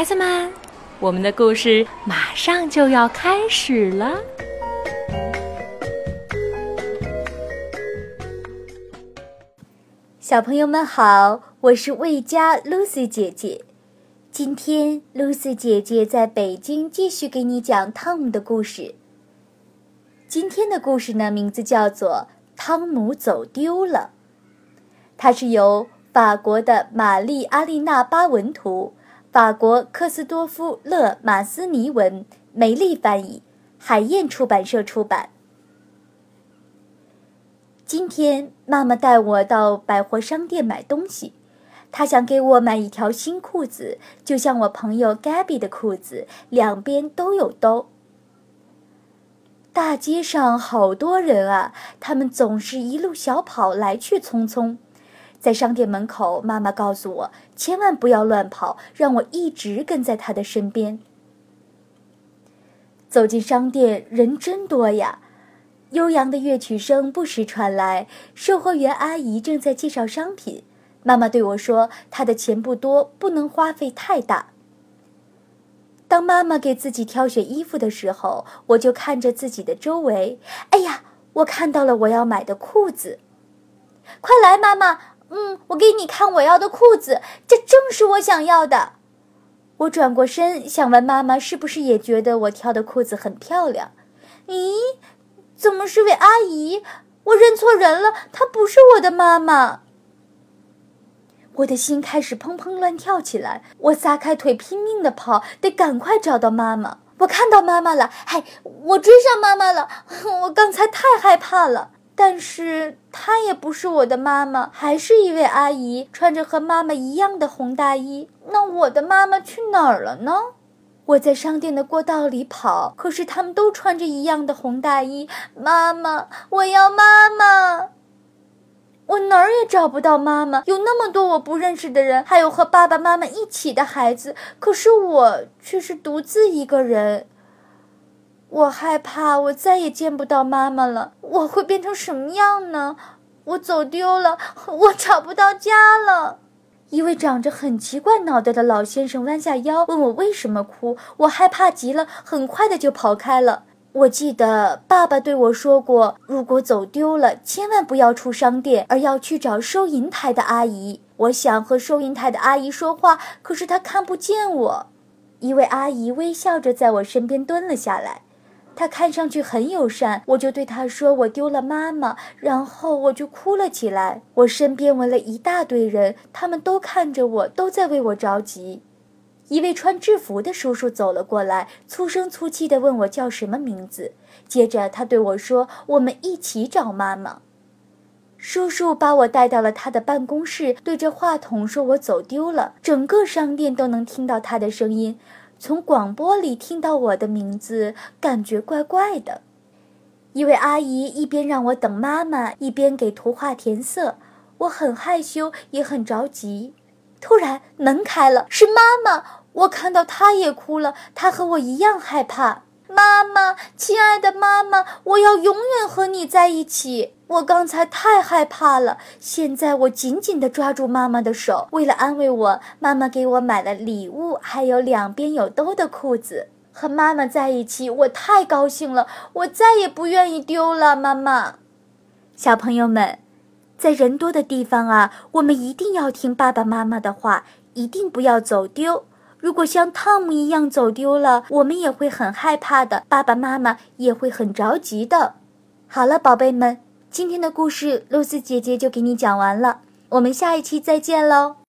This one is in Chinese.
孩子们，我们的故事马上就要开始了。小朋友们好，我是魏佳 Lucy 姐姐。今天，Lucy 姐姐在北京继续给你讲汤姆的故事。今天的故事呢，名字叫做《汤姆走丢了》，它是由法国的玛丽阿丽娜巴文图。法国科斯多夫勒马斯尼文，梅丽翻译，海燕出版社出版。今天妈妈带我到百货商店买东西，她想给我买一条新裤子，就像我朋友 Gabby 的裤子，两边都有兜。大街上好多人啊，他们总是一路小跑，来去匆匆。在商店门口，妈妈告诉我千万不要乱跑，让我一直跟在她的身边。走进商店，人真多呀，悠扬的乐曲声不时传来，售货员阿姨正在介绍商品。妈妈对我说：“她的钱不多，不能花费太大。”当妈妈给自己挑选衣服的时候，我就看着自己的周围。哎呀，我看到了我要买的裤子！快来，妈妈！嗯，我给你看我要的裤子，这正是我想要的。我转过身，想问妈妈是不是也觉得我挑的裤子很漂亮？咦，怎么是位阿姨？我认错人了，她不是我的妈妈。我的心开始砰砰乱跳起来，我撒开腿拼命的跑，得赶快找到妈妈。我看到妈妈了，嗨，我追上妈妈了。我刚才太害怕了。但是她也不是我的妈妈，还是一位阿姨，穿着和妈妈一样的红大衣。那我的妈妈去哪儿了呢？我在商店的过道里跑，可是他们都穿着一样的红大衣。妈妈，我要妈妈！我哪儿也找不到妈妈。有那么多我不认识的人，还有和爸爸妈妈一起的孩子，可是我却是独自一个人。我害怕，我再也见不到妈妈了。我会变成什么样呢？我走丢了，我找不到家了。一位长着很奇怪脑袋的老先生弯下腰问我为什么哭。我害怕极了，很快的就跑开了。我记得爸爸对我说过，如果走丢了，千万不要出商店，而要去找收银台的阿姨。我想和收银台的阿姨说话，可是她看不见我。一位阿姨微笑着在我身边蹲了下来。他看上去很友善，我就对他说：“我丢了妈妈。”然后我就哭了起来。我身边围了一大堆人，他们都看着我，都在为我着急。一位穿制服的叔叔走了过来，粗声粗气地问我叫什么名字。接着他对我说：“我们一起找妈妈。”叔叔把我带到了他的办公室，对着话筒说：“我走丢了。”整个商店都能听到他的声音。从广播里听到我的名字，感觉怪怪的。一位阿姨一边让我等妈妈，一边给图画填色。我很害羞，也很着急。突然门开了，是妈妈。我看到她也哭了，她和我一样害怕。妈妈，亲爱的妈妈，我要永远和你在一起。我刚才太害怕了，现在我紧紧地抓住妈妈的手。为了安慰我，妈妈给我买了礼物，还有两边有兜的裤子。和妈妈在一起，我太高兴了，我再也不愿意丢了妈妈。小朋友们，在人多的地方啊，我们一定要听爸爸妈妈的话，一定不要走丢。如果像汤姆一样走丢了，我们也会很害怕的，爸爸妈妈也会很着急的。好了，宝贝们，今天的故事露丝姐姐就给你讲完了，我们下一期再见喽。